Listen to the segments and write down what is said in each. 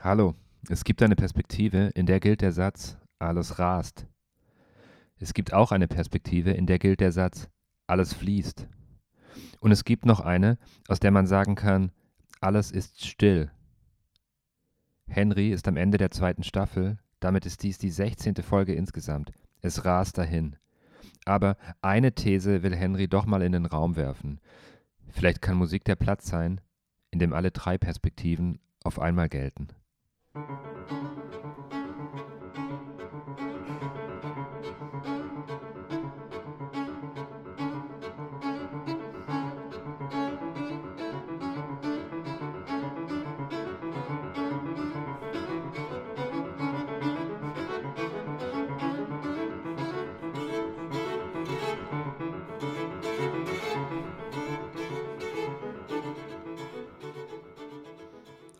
Hallo, es gibt eine Perspektive, in der gilt der Satz, alles rast. Es gibt auch eine Perspektive, in der gilt der Satz, alles fließt. Und es gibt noch eine, aus der man sagen kann, alles ist still. Henry ist am Ende der zweiten Staffel, damit ist dies die 16. Folge insgesamt. Es rast dahin. Aber eine These will Henry doch mal in den Raum werfen. Vielleicht kann Musik der Platz sein, in dem alle drei Perspektiven auf einmal gelten. うん。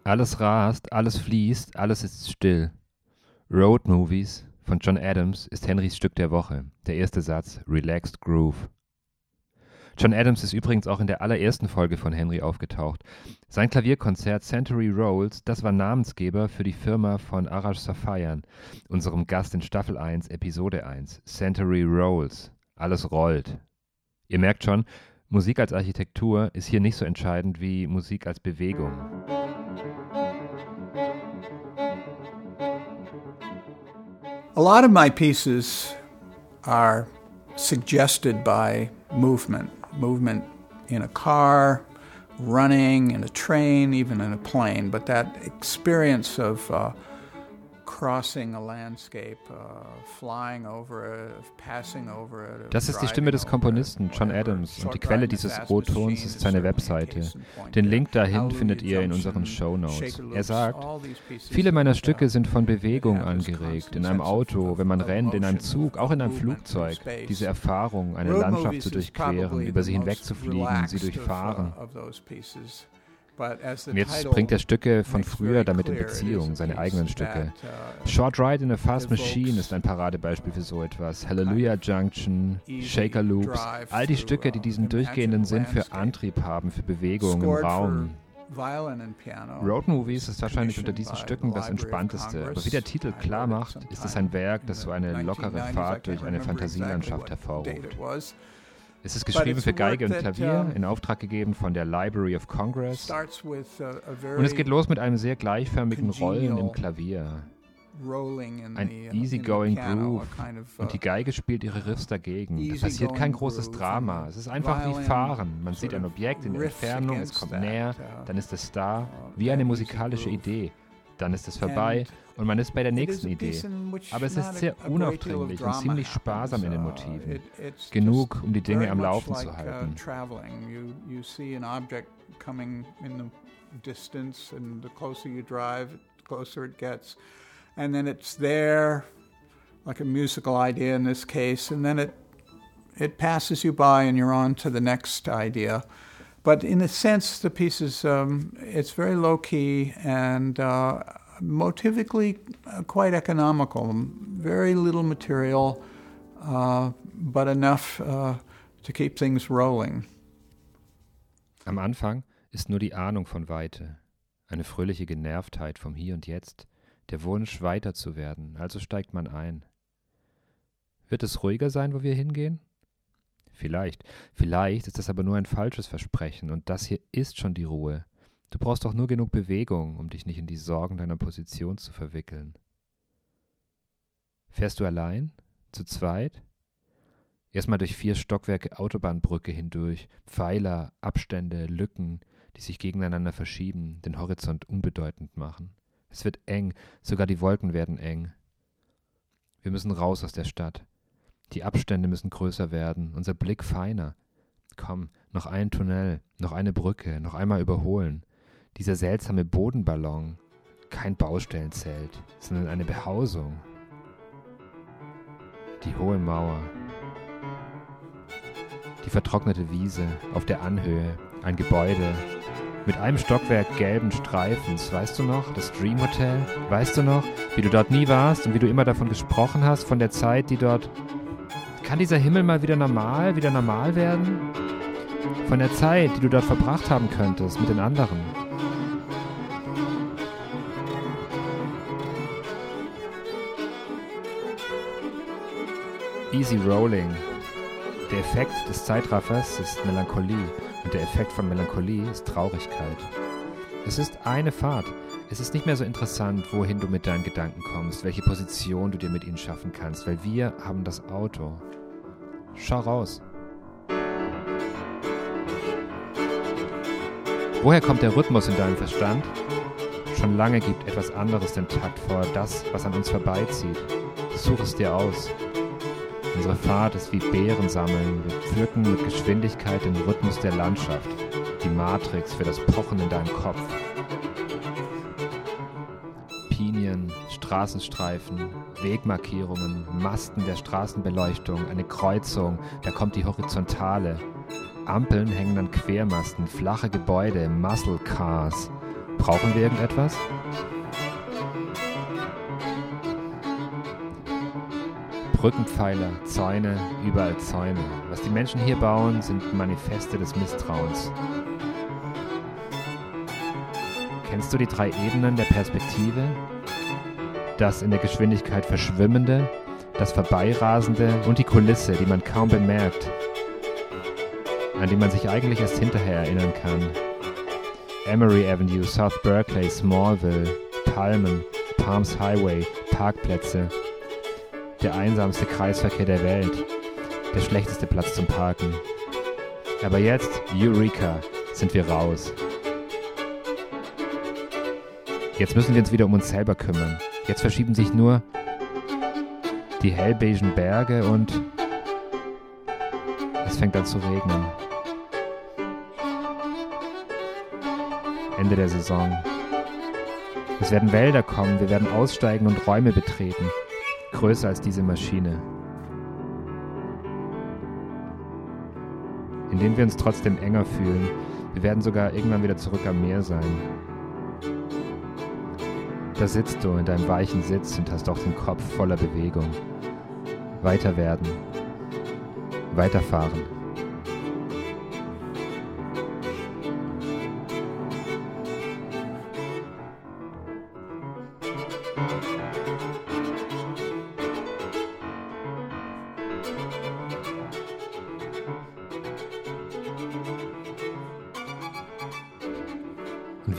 Alles rast, alles fließt, alles ist still. Road Movies von John Adams ist Henrys Stück der Woche. Der erste Satz, Relaxed Groove. John Adams ist übrigens auch in der allerersten Folge von Henry aufgetaucht. Sein Klavierkonzert Century Rolls, das war Namensgeber für die Firma von Arash Safayan, unserem Gast in Staffel 1, Episode 1. Century Rolls. Alles rollt. Ihr merkt schon, Musik als Architektur ist hier nicht so entscheidend wie Musik als Bewegung. A lot of my pieces are suggested by movement, movement in a car, running, in a train, even in a plane. But that experience of uh, Das ist die Stimme des Komponisten John Adams und die Quelle dieses O-Tons ist seine Webseite. Den Link dahin findet ihr in unseren Show Notes. Er sagt, viele meiner Stücke sind von Bewegung angeregt, in einem Auto, wenn man rennt, in einem Zug, auch in einem Flugzeug. Diese Erfahrung, eine Landschaft zu durchqueren, über sie hinwegzufliegen, sie durchfahren. Jetzt bringt er Stücke von früher damit in Beziehung, seine eigenen Stücke. Uh, Short Ride in a Fast Machine ist ein Paradebeispiel für so etwas. Hallelujah Junction, Shaker Loops, all die Stücke, die diesen durchgehenden Sinn für Antrieb haben, für Bewegung im Raum. Road Movies ist wahrscheinlich unter diesen Stücken das entspannteste, aber wie der Titel klar macht, ist es ein Werk, das so eine lockere Fahrt durch eine Fantasielandschaft hervorruft. Es ist geschrieben für Geige und Klavier, in Auftrag gegeben von der Library of Congress. Und es geht los mit einem sehr gleichförmigen Rollen im Klavier. Ein uh, easygoing Groove. Und die uh, Geige spielt ihre Riffs dagegen. Da passiert kein großes Drama. Es ist einfach wie Fahren. Man sieht ein Objekt in der Entfernung, es kommt näher, uh, dann ist es da, wie eine musikalische Idee. Dann ist es vorbei und man ist bei der nächsten Idee. Aber es ist sehr unaufdringlich und ziemlich sparsam in den Motiven. Genug, um die Dinge am Laufen zu uh, halten. distance and the closer you drive, the closer it gets. And then it's there, like a musical idea in this case, and then it it passes you by and you're on to the next idea. But in a sense, the piece is um, it's very low key and uh, motivically uh, quite economical. Very little material, uh, but enough uh, to keep things rolling. Am Anfang ist nur die Ahnung von Weite, eine fröhliche Genervtheit vom Hier und Jetzt, der Wunsch, weiter zu werden, also steigt man ein. Wird es ruhiger sein, wo wir hingehen? Vielleicht, vielleicht ist das aber nur ein falsches Versprechen, und das hier ist schon die Ruhe, Du brauchst doch nur genug Bewegung, um dich nicht in die Sorgen deiner Position zu verwickeln. Fährst du allein? Zu zweit? Erstmal durch vier Stockwerke Autobahnbrücke hindurch, Pfeiler, Abstände, Lücken, die sich gegeneinander verschieben, den Horizont unbedeutend machen. Es wird eng, sogar die Wolken werden eng. Wir müssen raus aus der Stadt. Die Abstände müssen größer werden, unser Blick feiner. Komm, noch ein Tunnel, noch eine Brücke, noch einmal überholen. Dieser seltsame Bodenballon, kein Baustellenzelt, sondern eine Behausung. Die hohe Mauer. Die vertrocknete Wiese auf der Anhöhe, ein Gebäude mit einem Stockwerk gelben Streifens. Weißt du noch, das Dream Hotel? Weißt du noch, wie du dort nie warst und wie du immer davon gesprochen hast, von der Zeit, die dort... Kann dieser Himmel mal wieder normal, wieder normal werden? Von der Zeit, die du dort verbracht haben könntest mit den anderen. Easy Rolling. Der Effekt des Zeitraffers ist Melancholie und der Effekt von Melancholie ist Traurigkeit. Es ist eine Fahrt. Es ist nicht mehr so interessant, wohin du mit deinen Gedanken kommst, welche Position du dir mit ihnen schaffen kannst, weil wir haben das Auto. Schau raus. Woher kommt der Rhythmus in deinem Verstand? Schon lange gibt etwas anderes den Takt vor, das, was an uns vorbeizieht. Such es dir aus. Unsere Fahrt ist wie Beeren sammeln. Wir pflücken mit Geschwindigkeit den Rhythmus der Landschaft, die Matrix für das Pochen in deinem Kopf. Pinien, Straßenstreifen, Wegmarkierungen, Masten der Straßenbeleuchtung, eine Kreuzung, da kommt die Horizontale. Ampeln hängen an Quermasten, flache Gebäude, Muscle Cars. Brauchen wir irgendetwas? Brückenpfeiler, Zäune, überall Zäune. Was die Menschen hier bauen, sind Manifeste des Misstrauens. Kennst du die drei Ebenen der Perspektive? Das in der Geschwindigkeit Verschwimmende, das Vorbeirasende und die Kulisse, die man kaum bemerkt, an die man sich eigentlich erst hinterher erinnern kann. Emory Avenue, South Berkeley, Smallville, Palmen, Palms Highway, Parkplätze, der einsamste Kreisverkehr der Welt, der schlechteste Platz zum Parken. Aber jetzt, Eureka, sind wir raus. Jetzt müssen wir uns wieder um uns selber kümmern. Jetzt verschieben sich nur die hellbeigen Berge und es fängt an zu regnen. Ende der Saison. Es werden Wälder kommen, wir werden aussteigen und Räume betreten größer als diese Maschine. In denen wir uns trotzdem enger fühlen. Wir werden sogar irgendwann wieder zurück am Meer sein. Da sitzt du in deinem weichen Sitz und hast auch den Kopf voller Bewegung. Weiter werden. Weiterfahren.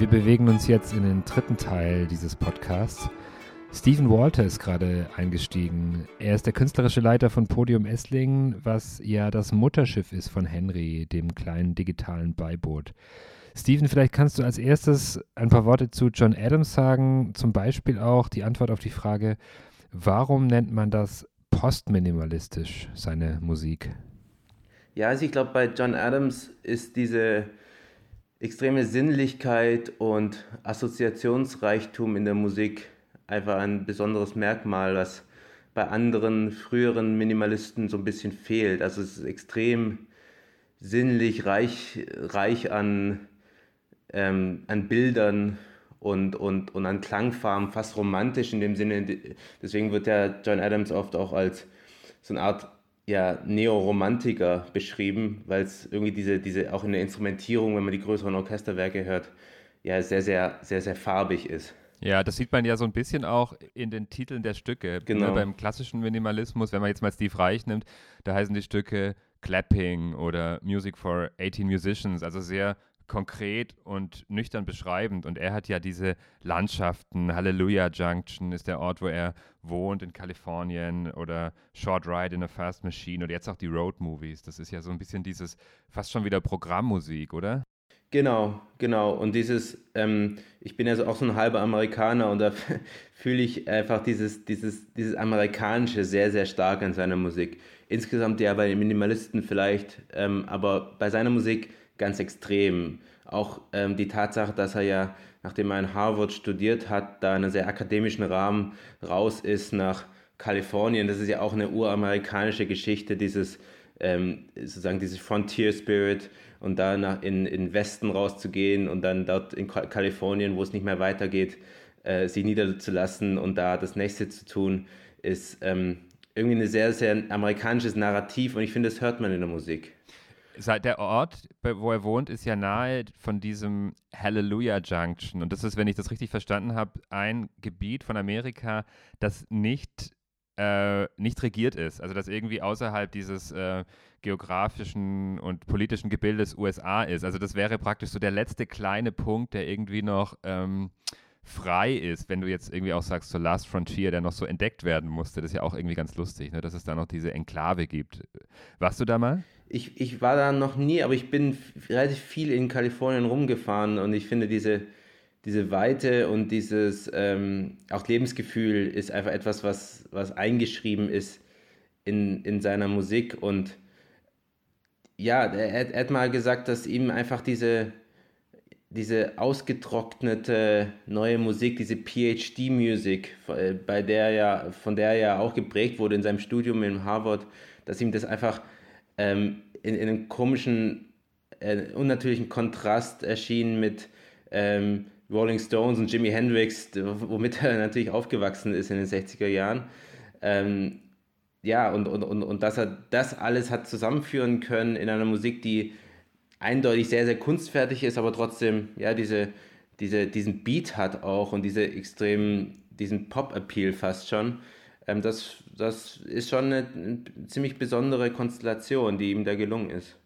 Wir bewegen uns jetzt in den dritten Teil dieses Podcasts. Stephen Walter ist gerade eingestiegen. Er ist der künstlerische Leiter von Podium Esslingen, was ja das Mutterschiff ist von Henry, dem kleinen digitalen Beiboot. Stephen, vielleicht kannst du als erstes ein paar Worte zu John Adams sagen, zum Beispiel auch die Antwort auf die Frage, warum nennt man das postminimalistisch, seine Musik? Ja, also ich glaube, bei John Adams ist diese extreme Sinnlichkeit und Assoziationsreichtum in der Musik einfach ein besonderes Merkmal, was bei anderen früheren Minimalisten so ein bisschen fehlt. Also es ist extrem sinnlich, reich, reich an, ähm, an Bildern und, und, und an Klangfarben, fast romantisch in dem Sinne. Deswegen wird ja John Adams oft auch als so eine Art ja, Neoromantiker beschrieben, weil es irgendwie diese, diese, auch in der Instrumentierung, wenn man die größeren Orchesterwerke hört, ja, sehr, sehr, sehr, sehr farbig ist. Ja, das sieht man ja so ein bisschen auch in den Titeln der Stücke. Ne, genau. Ne, beim klassischen Minimalismus, wenn man jetzt mal Steve Reich nimmt, da heißen die Stücke Clapping oder Music for 18 Musicians, also sehr konkret und nüchtern beschreibend. Und er hat ja diese Landschaften. Hallelujah Junction ist der Ort, wo er wohnt in Kalifornien oder Short Ride in a Fast Machine oder jetzt auch die Road Movies. Das ist ja so ein bisschen dieses fast schon wieder Programmmusik, oder? Genau, genau. Und dieses, ähm, ich bin ja auch so ein halber Amerikaner und da fühle ich einfach dieses, dieses, dieses Amerikanische sehr, sehr stark an seiner Musik. Insgesamt ja bei den Minimalisten vielleicht, ähm, aber bei seiner Musik ganz extrem. Auch ähm, die Tatsache, dass er ja, nachdem er in Harvard studiert hat, da in einem sehr akademischen Rahmen raus ist nach Kalifornien. Das ist ja auch eine uramerikanische Geschichte, dieses ähm, sozusagen dieses Frontier Spirit und da nach in in Westen rauszugehen und dann dort in Kalifornien, wo es nicht mehr weitergeht, äh, sich niederzulassen und da das nächste zu tun, ist ähm, irgendwie ein sehr, sehr amerikanisches Narrativ und ich finde, das hört man in der Musik der Ort, wo er wohnt, ist ja nahe von diesem Hallelujah Junction. Und das ist, wenn ich das richtig verstanden habe, ein Gebiet von Amerika, das nicht äh, nicht regiert ist. Also dass irgendwie außerhalb dieses äh, geografischen und politischen Gebildes USA ist. Also das wäre praktisch so der letzte kleine Punkt, der irgendwie noch ähm, frei ist, wenn du jetzt irgendwie auch sagst, so Last Frontier, der noch so entdeckt werden musste. Das ist ja auch irgendwie ganz lustig, ne? dass es da noch diese Enklave gibt. Warst du da mal? Ich, ich war da noch nie, aber ich bin relativ viel in Kalifornien rumgefahren und ich finde diese, diese Weite und dieses ähm, auch Lebensgefühl ist einfach etwas, was, was eingeschrieben ist in, in seiner Musik und ja, er, er hat mal gesagt, dass ihm einfach diese, diese ausgetrocknete neue Musik, diese PhD-Musik, äh, bei der ja, von der er ja auch geprägt wurde in seinem Studium in Harvard, dass ihm das einfach ähm, in, in, einem komischen, äh, unnatürlichen Kontrast erschien mit ähm, Rolling Stones und Jimi Hendrix, womit er natürlich aufgewachsen ist in den 60er Jahren. Ähm, ja, und, und, und, und dass er das alles hat zusammenführen können in einer Musik, die eindeutig sehr, sehr kunstfertig ist, aber trotzdem, ja, diese, diese, diesen Beat hat auch und diese extrem, diesen Pop-Appeal fast schon. Ähm, das, das ist schon eine, eine ziemlich besondere Konstellation, die ihm da gelungen ist.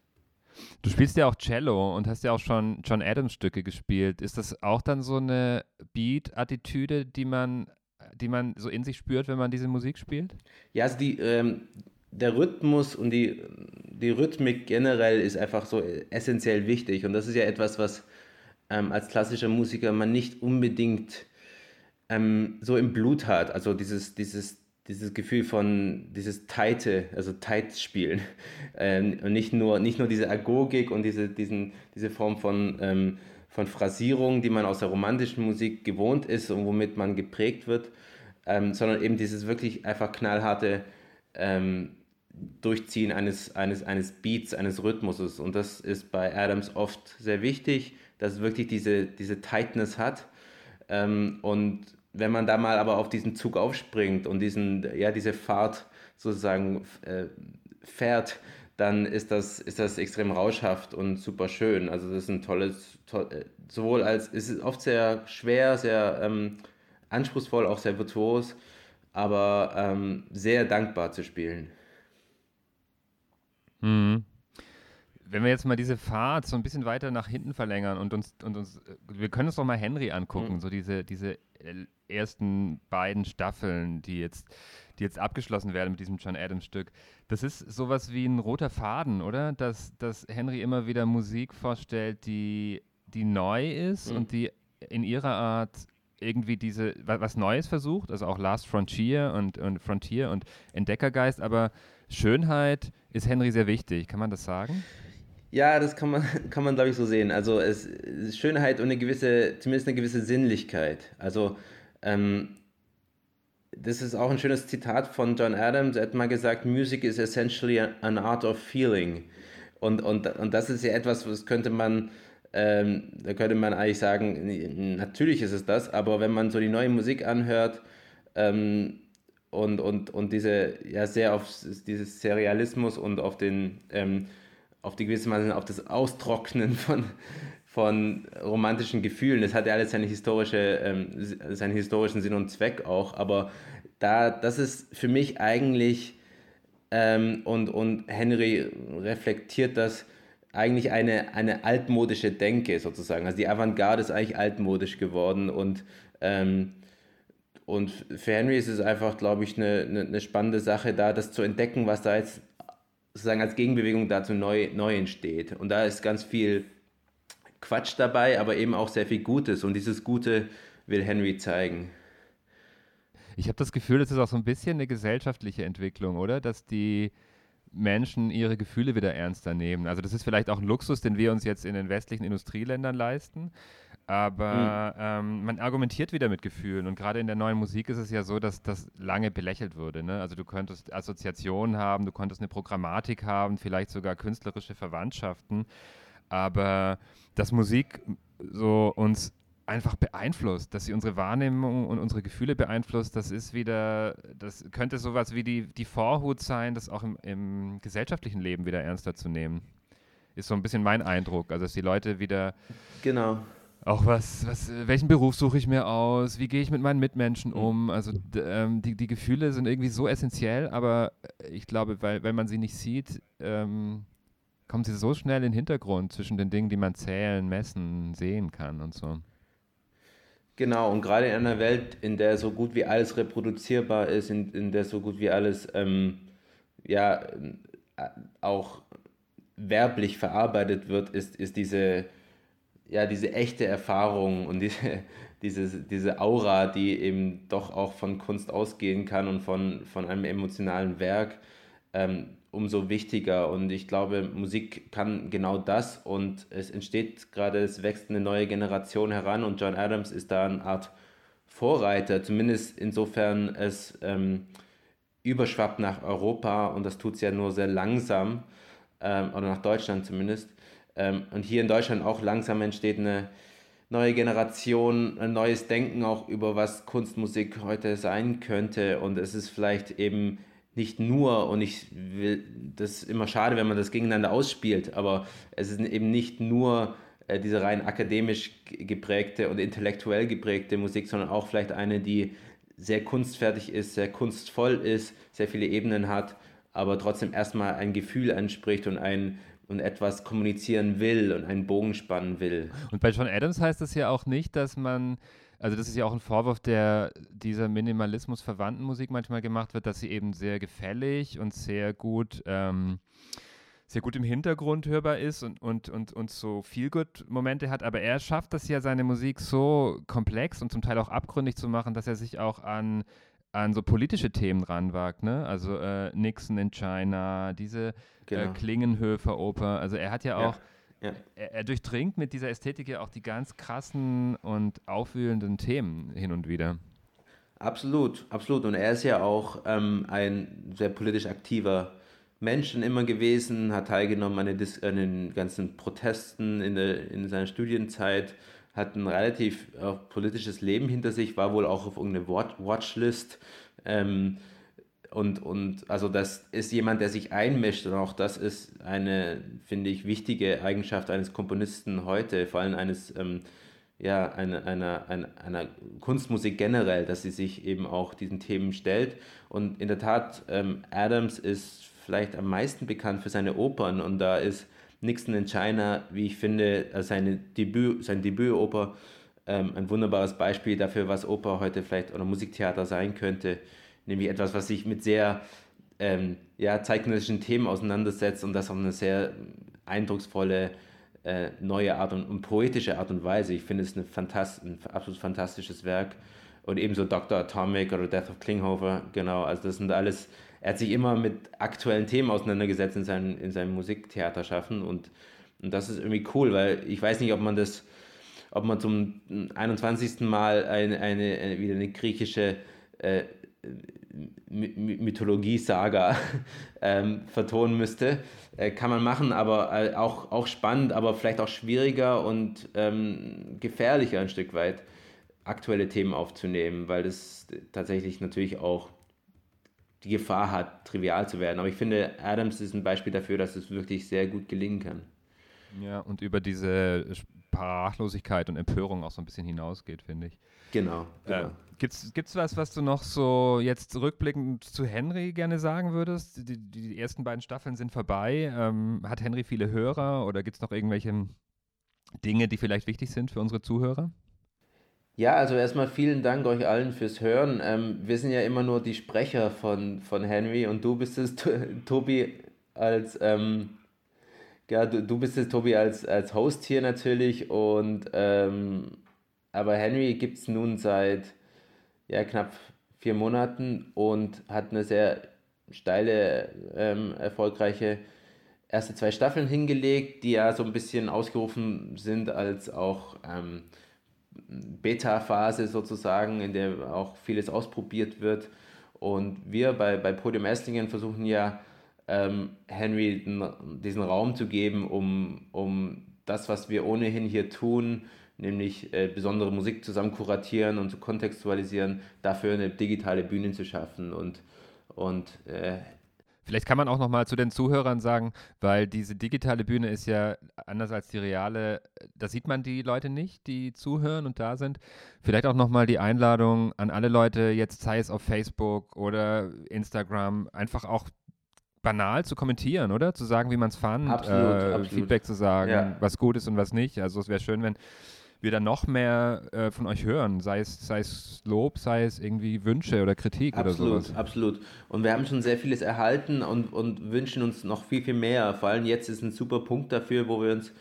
Du spielst ja auch Cello und hast ja auch schon John Adams Stücke gespielt. Ist das auch dann so eine Beat-Attitüde, die man, die man so in sich spürt, wenn man diese Musik spielt? Ja, also die, ähm, der Rhythmus und die, die Rhythmik generell ist einfach so essentiell wichtig. Und das ist ja etwas, was ähm, als klassischer Musiker man nicht unbedingt ähm, so im Blut hat. Also dieses, dieses dieses Gefühl von dieses Teite, also Tight spielen ähm, und nicht nur, nicht nur diese Agogik und diese, diesen, diese Form von, ähm, von Phrasierung, die man aus der romantischen Musik gewohnt ist und womit man geprägt wird, ähm, sondern eben dieses wirklich einfach knallharte ähm, Durchziehen eines, eines, eines Beats, eines Rhythmuses und das ist bei Adams oft sehr wichtig, dass es wirklich diese, diese Tightness hat ähm, und wenn man da mal aber auf diesen Zug aufspringt und diesen, ja, diese Fahrt sozusagen äh, fährt, dann ist das, ist das extrem rauschhaft und super schön. Also das ist ein tolles, toll, äh, sowohl als, es ist oft sehr schwer, sehr ähm, anspruchsvoll, auch sehr virtuos, aber ähm, sehr dankbar zu spielen. Wenn wir jetzt mal diese Fahrt so ein bisschen weiter nach hinten verlängern und uns, und uns äh, wir können uns doch mal Henry angucken, mhm. so diese, diese äh, ersten beiden Staffeln, die jetzt, die jetzt abgeschlossen werden mit diesem John Adams Stück. Das ist sowas wie ein roter Faden, oder? Dass, dass Henry immer wieder Musik vorstellt, die, die neu ist mhm. und die in ihrer Art irgendwie diese, was Neues versucht, also auch Last Frontier und, und Frontier und Entdeckergeist, aber Schönheit ist Henry sehr wichtig, kann man das sagen? Ja, das kann man, kann man glaube ich, so sehen. Also es Schönheit und eine gewisse, zumindest eine gewisse Sinnlichkeit. Also ähm, das ist auch ein schönes Zitat von John Adams. Er hat mal gesagt, Music is essentially an art of feeling. Und, und, und das ist ja etwas, was könnte man, ähm, da könnte man eigentlich sagen, natürlich ist es das, aber wenn man so die neue Musik anhört ähm, und, und, und diese, ja, sehr auf dieses Serialismus und auf den, ähm, auf die gewisse Weise auf das Austrocknen von, von romantischen Gefühlen. Das hat ja alles seine historische, ähm, seinen historischen Sinn und Zweck auch, aber da, das ist für mich eigentlich, ähm, und, und Henry reflektiert das, eigentlich eine, eine altmodische Denke sozusagen. Also die Avantgarde ist eigentlich altmodisch geworden und, ähm, und für Henry ist es einfach, glaube ich, eine, eine, spannende Sache, da das zu entdecken, was da jetzt sozusagen als Gegenbewegung dazu neu, neu entsteht. Und da ist ganz viel Quatsch dabei, aber eben auch sehr viel Gutes. Und dieses Gute will Henry zeigen. Ich habe das Gefühl, das ist auch so ein bisschen eine gesellschaftliche Entwicklung, oder? Dass die Menschen ihre Gefühle wieder ernster nehmen. Also das ist vielleicht auch ein Luxus, den wir uns jetzt in den westlichen Industrieländern leisten. Aber mhm. ähm, man argumentiert wieder mit Gefühlen. Und gerade in der neuen Musik ist es ja so, dass das lange belächelt wurde. Ne? Also du könntest Assoziationen haben, du konntest eine Programmatik haben, vielleicht sogar künstlerische Verwandtschaften aber dass Musik so uns einfach beeinflusst, dass sie unsere Wahrnehmung und unsere Gefühle beeinflusst, das ist wieder, das könnte sowas wie die, die Vorhut sein, das auch im, im gesellschaftlichen Leben wieder ernster zu nehmen. Ist so ein bisschen mein Eindruck, also dass die Leute wieder genau. Auch was, was, welchen Beruf suche ich mir aus? Wie gehe ich mit meinen Mitmenschen um? Also ähm, die, die Gefühle sind irgendwie so essentiell, aber ich glaube, weil, wenn man sie nicht sieht, ähm, kommen sie so schnell in den Hintergrund zwischen den Dingen, die man zählen, messen, sehen kann und so. Genau, und gerade in einer Welt, in der so gut wie alles reproduzierbar ist, in, in der so gut wie alles ähm, ja, äh, auch werblich verarbeitet wird, ist, ist diese, ja, diese echte Erfahrung und diese, diese, diese Aura, die eben doch auch von Kunst ausgehen kann und von, von einem emotionalen Werk, ähm, umso wichtiger. Und ich glaube, Musik kann genau das und es entsteht gerade, es wächst eine neue Generation heran und John Adams ist da eine Art Vorreiter, zumindest insofern es ähm, überschwappt nach Europa und das tut es ja nur sehr langsam, ähm, oder nach Deutschland zumindest. Ähm, und hier in Deutschland auch langsam entsteht eine neue Generation, ein neues Denken auch über was Kunstmusik heute sein könnte. Und es ist vielleicht eben nicht nur, und ich will, das ist immer schade, wenn man das gegeneinander ausspielt, aber es ist eben nicht nur äh, diese rein akademisch geprägte und intellektuell geprägte Musik, sondern auch vielleicht eine, die sehr kunstfertig ist, sehr kunstvoll ist, sehr viele Ebenen hat, aber trotzdem erstmal ein Gefühl anspricht und ein und etwas kommunizieren will und einen Bogen spannen will. Und bei John Adams heißt das ja auch nicht, dass man also das ist ja auch ein Vorwurf, der dieser Minimalismus verwandten Musik manchmal gemacht wird, dass sie eben sehr gefällig und sehr gut, ähm, sehr gut im Hintergrund hörbar ist und, und, und, und so Feel-Good-Momente hat. Aber er schafft das ja, seine Musik so komplex und zum Teil auch abgründig zu machen, dass er sich auch an an so politische Themen ranwagt, ne? Also äh, Nixon in China, diese äh, genau. äh, Klingenhöfer-Oper. Also er hat ja auch ja. Er, er, durchdringt mit dieser Ästhetik ja auch die ganz krassen und aufwühlenden Themen hin und wieder. Absolut, absolut. Und er ist ja auch ähm, ein sehr politisch aktiver Mensch immer gewesen, hat teilgenommen an den, an den ganzen Protesten in, der, in seiner Studienzeit, hat ein relativ äh, politisches Leben hinter sich, war wohl auch auf irgendeiner Watchlist. Ähm, und, und also das ist jemand, der sich einmischt und auch das ist eine, finde ich, wichtige Eigenschaft eines Komponisten heute, vor allem eines, ähm, ja, einer, einer, einer, einer Kunstmusik generell, dass sie sich eben auch diesen Themen stellt. Und in der Tat, ähm, Adams ist vielleicht am meisten bekannt für seine Opern und da ist Nixon in China, wie ich finde, seine Debüt, sein Debütoper ähm, ein wunderbares Beispiel dafür, was Oper heute vielleicht oder Musiktheater sein könnte nämlich etwas, was sich mit sehr ähm, ja, zeitgenössischen Themen auseinandersetzt und das auf eine sehr eindrucksvolle äh, neue Art und, und, poetische Art und Weise. Ich finde es eine Fantast ein absolut fantastisches Werk. Und ebenso Dr. Atomic oder Death of Klinghoffer, genau. Also das sind alles, er hat sich immer mit aktuellen Themen auseinandergesetzt in, seinen, in seinem Musiktheater schaffen und, und das ist irgendwie cool, weil ich weiß nicht, ob man das, ob man zum 21. Mal eine, eine, eine wieder eine griechische äh, Mythologie-Saga ähm, vertonen müsste. Äh, kann man machen, aber äh, auch, auch spannend, aber vielleicht auch schwieriger und ähm, gefährlicher ein Stück weit, aktuelle Themen aufzunehmen, weil das tatsächlich natürlich auch die Gefahr hat, trivial zu werden. Aber ich finde, Adams ist ein Beispiel dafür, dass es wirklich sehr gut gelingen kann. Ja, und über diese Sprachlosigkeit und Empörung auch so ein bisschen hinausgeht, finde ich. Genau. genau. Äh, Gibt es was, was du noch so jetzt rückblickend zu Henry gerne sagen würdest? Die, die ersten beiden Staffeln sind vorbei. Ähm, hat Henry viele Hörer oder gibt es noch irgendwelche Dinge, die vielleicht wichtig sind für unsere Zuhörer? Ja, also erstmal vielen Dank euch allen fürs Hören. Ähm, wir sind ja immer nur die Sprecher von, von Henry und du bist es, Tobi, als ähm, ja, du, du bist es, Tobi, als, als Host hier natürlich und ähm, aber Henry gibt es nun seit ja, knapp vier Monaten und hat eine sehr steile, ähm, erfolgreiche erste zwei Staffeln hingelegt, die ja so ein bisschen ausgerufen sind als auch ähm, Beta-Phase sozusagen, in der auch vieles ausprobiert wird. Und wir bei, bei Podium Esslingen versuchen ja, ähm, Henry diesen Raum zu geben, um, um das, was wir ohnehin hier tun, nämlich äh, besondere Musik zusammen kuratieren und zu kontextualisieren, dafür eine digitale Bühne zu schaffen. Und, und äh, Vielleicht kann man auch noch mal zu den Zuhörern sagen, weil diese digitale Bühne ist ja anders als die reale, da sieht man die Leute nicht, die zuhören und da sind. Vielleicht auch noch mal die Einladung an alle Leute, jetzt sei es auf Facebook oder Instagram, einfach auch banal zu kommentieren, oder? Zu sagen, wie man es fand, absolut, äh, absolut. Feedback zu sagen, ja. was gut ist und was nicht. Also es wäre schön, wenn wir dann noch mehr äh, von euch hören, sei es, sei es Lob, sei es irgendwie Wünsche oder Kritik absolut, oder sowas. Absolut. Und wir haben schon sehr vieles erhalten und, und wünschen uns noch viel, viel mehr. Vor allem jetzt ist ein super Punkt dafür, wo wir uns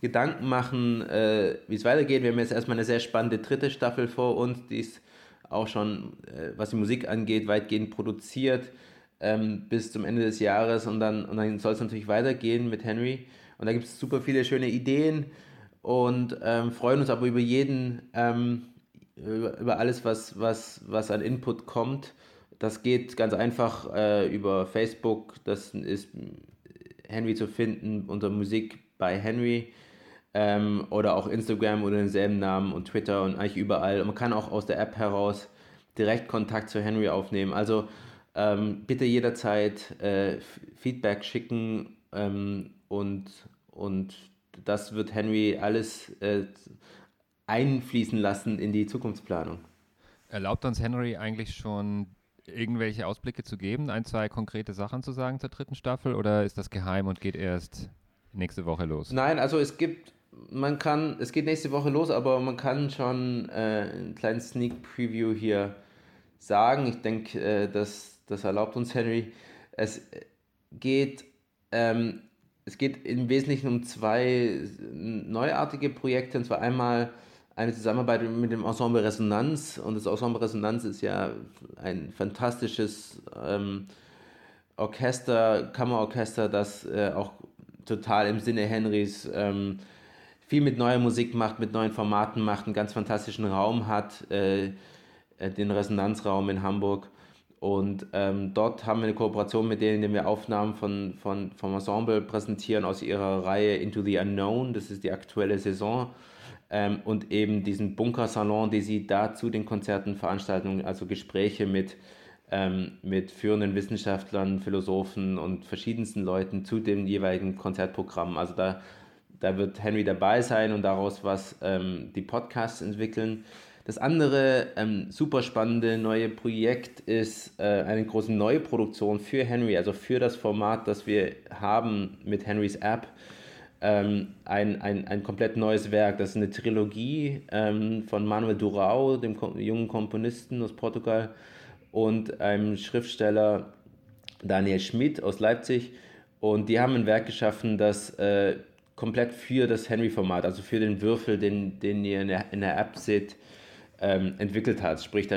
Gedanken machen, äh, wie es weitergeht. Wir haben jetzt erstmal eine sehr spannende dritte Staffel vor uns, die ist auch schon, äh, was die Musik angeht, weitgehend produziert ähm, bis zum Ende des Jahres und dann, und dann soll es natürlich weitergehen mit Henry. Und da gibt es super viele schöne Ideen und ähm, freuen uns aber über jeden, ähm, über, über, alles, was, was, was an Input kommt. Das geht ganz einfach äh, über Facebook, das ist Henry zu finden unter Musik bei Henry ähm, oder auch Instagram unter denselben Namen und Twitter und eigentlich überall. Und man kann auch aus der App heraus direkt Kontakt zu Henry aufnehmen. Also ähm, bitte jederzeit äh, Feedback schicken ähm, und, und das wird Henry alles äh, einfließen lassen in die Zukunftsplanung. Erlaubt uns Henry eigentlich schon irgendwelche Ausblicke zu geben, ein, zwei konkrete Sachen zu sagen zur dritten Staffel oder ist das geheim und geht erst nächste Woche los? Nein, also es gibt, man kann, es geht nächste Woche los, aber man kann schon äh, einen kleinen Sneak Preview hier sagen. Ich denke, äh, das, das erlaubt uns Henry. Es geht ähm, es geht im Wesentlichen um zwei neuartige Projekte, und zwar einmal eine Zusammenarbeit mit dem Ensemble Resonanz. Und das Ensemble Resonanz ist ja ein fantastisches ähm, Orchester, Kammerorchester, das äh, auch total im Sinne Henrys ähm, viel mit neuer Musik macht, mit neuen Formaten macht, einen ganz fantastischen Raum hat, äh, den Resonanzraum in Hamburg. Und ähm, dort haben wir eine Kooperation mit denen, indem wir Aufnahmen von, von, vom Ensemble präsentieren aus ihrer Reihe Into the Unknown. Das ist die aktuelle Saison. Ähm, und eben diesen Bunkersalon, die sie da zu den Konzerten, Veranstaltungen, also Gespräche mit, ähm, mit führenden Wissenschaftlern, Philosophen und verschiedensten Leuten zu dem jeweiligen Konzertprogramm. Also da, da wird Henry dabei sein und daraus was ähm, die Podcasts entwickeln. Das andere ähm, super spannende neue Projekt ist äh, eine große Neuproduktion für Henry, also für das Format, das wir haben mit Henrys App. Ähm, ein, ein, ein komplett neues Werk. Das ist eine Trilogie ähm, von Manuel Durao, dem Kom jungen Komponisten aus Portugal, und einem Schriftsteller Daniel Schmidt aus Leipzig. Und die haben ein Werk geschaffen, das äh, komplett für das Henry-Format, also für den Würfel, den, den ihr in der, in der App seht, ähm, entwickelt hat. Sprich, da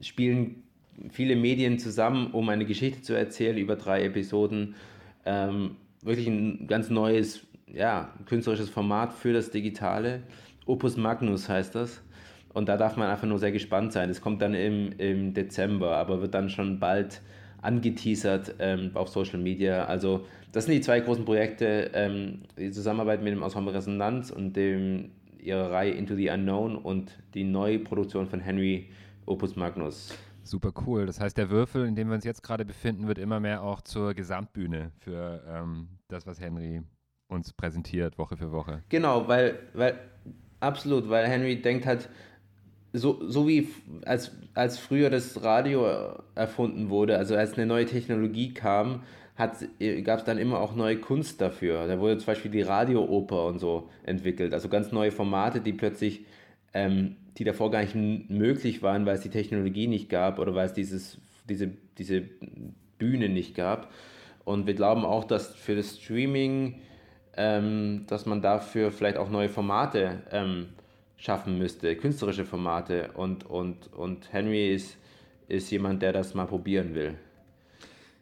spielen viele Medien zusammen, um eine Geschichte zu erzählen über drei Episoden. Ähm, wirklich ein ganz neues, ja, künstlerisches Format für das Digitale. Opus Magnus heißt das. Und da darf man einfach nur sehr gespannt sein. Es kommt dann im, im Dezember, aber wird dann schon bald angeteasert ähm, auf Social Media. Also das sind die zwei großen Projekte, ähm, die Zusammenarbeit mit dem Ensemble Resonanz und dem ihre Reihe Into the Unknown und die neue Produktion von Henry Opus Magnus. Super cool. Das heißt, der Würfel, in dem wir uns jetzt gerade befinden, wird immer mehr auch zur Gesamtbühne für ähm, das, was Henry uns präsentiert, Woche für Woche. Genau, weil, weil absolut, weil Henry denkt halt, so, so wie als, als früher das Radio erfunden wurde, also als eine neue Technologie kam, gab es dann immer auch neue Kunst dafür. Da wurde zum Beispiel die Radiooper und so entwickelt. Also ganz neue Formate, die plötzlich, ähm, die davor gar nicht möglich waren, weil es die Technologie nicht gab oder weil es dieses, diese, diese Bühne nicht gab. Und wir glauben auch, dass für das Streaming, ähm, dass man dafür vielleicht auch neue Formate ähm, schaffen müsste, künstlerische Formate. Und, und, und Henry ist, ist jemand, der das mal probieren will.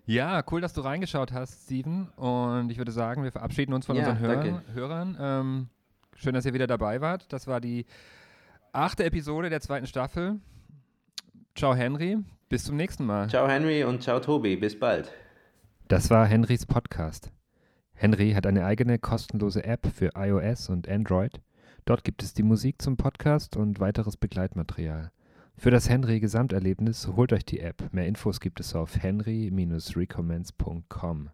Ja, cool, dass du reingeschaut hast, Steven. Und ich würde sagen, wir verabschieden uns von ja, unseren Hörern. Hörern. Ähm, schön, dass ihr wieder dabei wart. Das war die achte Episode der zweiten Staffel. Ciao, Henry. Bis zum nächsten Mal. Ciao, Henry und ciao, Tobi. Bis bald. Das war Henrys Podcast. Henry hat eine eigene kostenlose App für iOS und Android. Dort gibt es die Musik zum Podcast und weiteres Begleitmaterial. Für das Henry-Gesamterlebnis holt euch die App. Mehr Infos gibt es auf henry-recommends.com.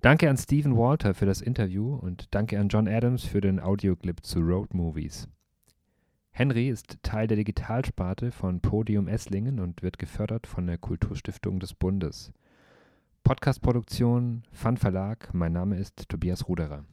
Danke an Stephen Walter für das Interview und danke an John Adams für den Audioclip zu Road Movies. Henry ist Teil der Digitalsparte von Podium Esslingen und wird gefördert von der Kulturstiftung des Bundes. Podcastproduktion, Fun Verlag, mein Name ist Tobias Ruderer.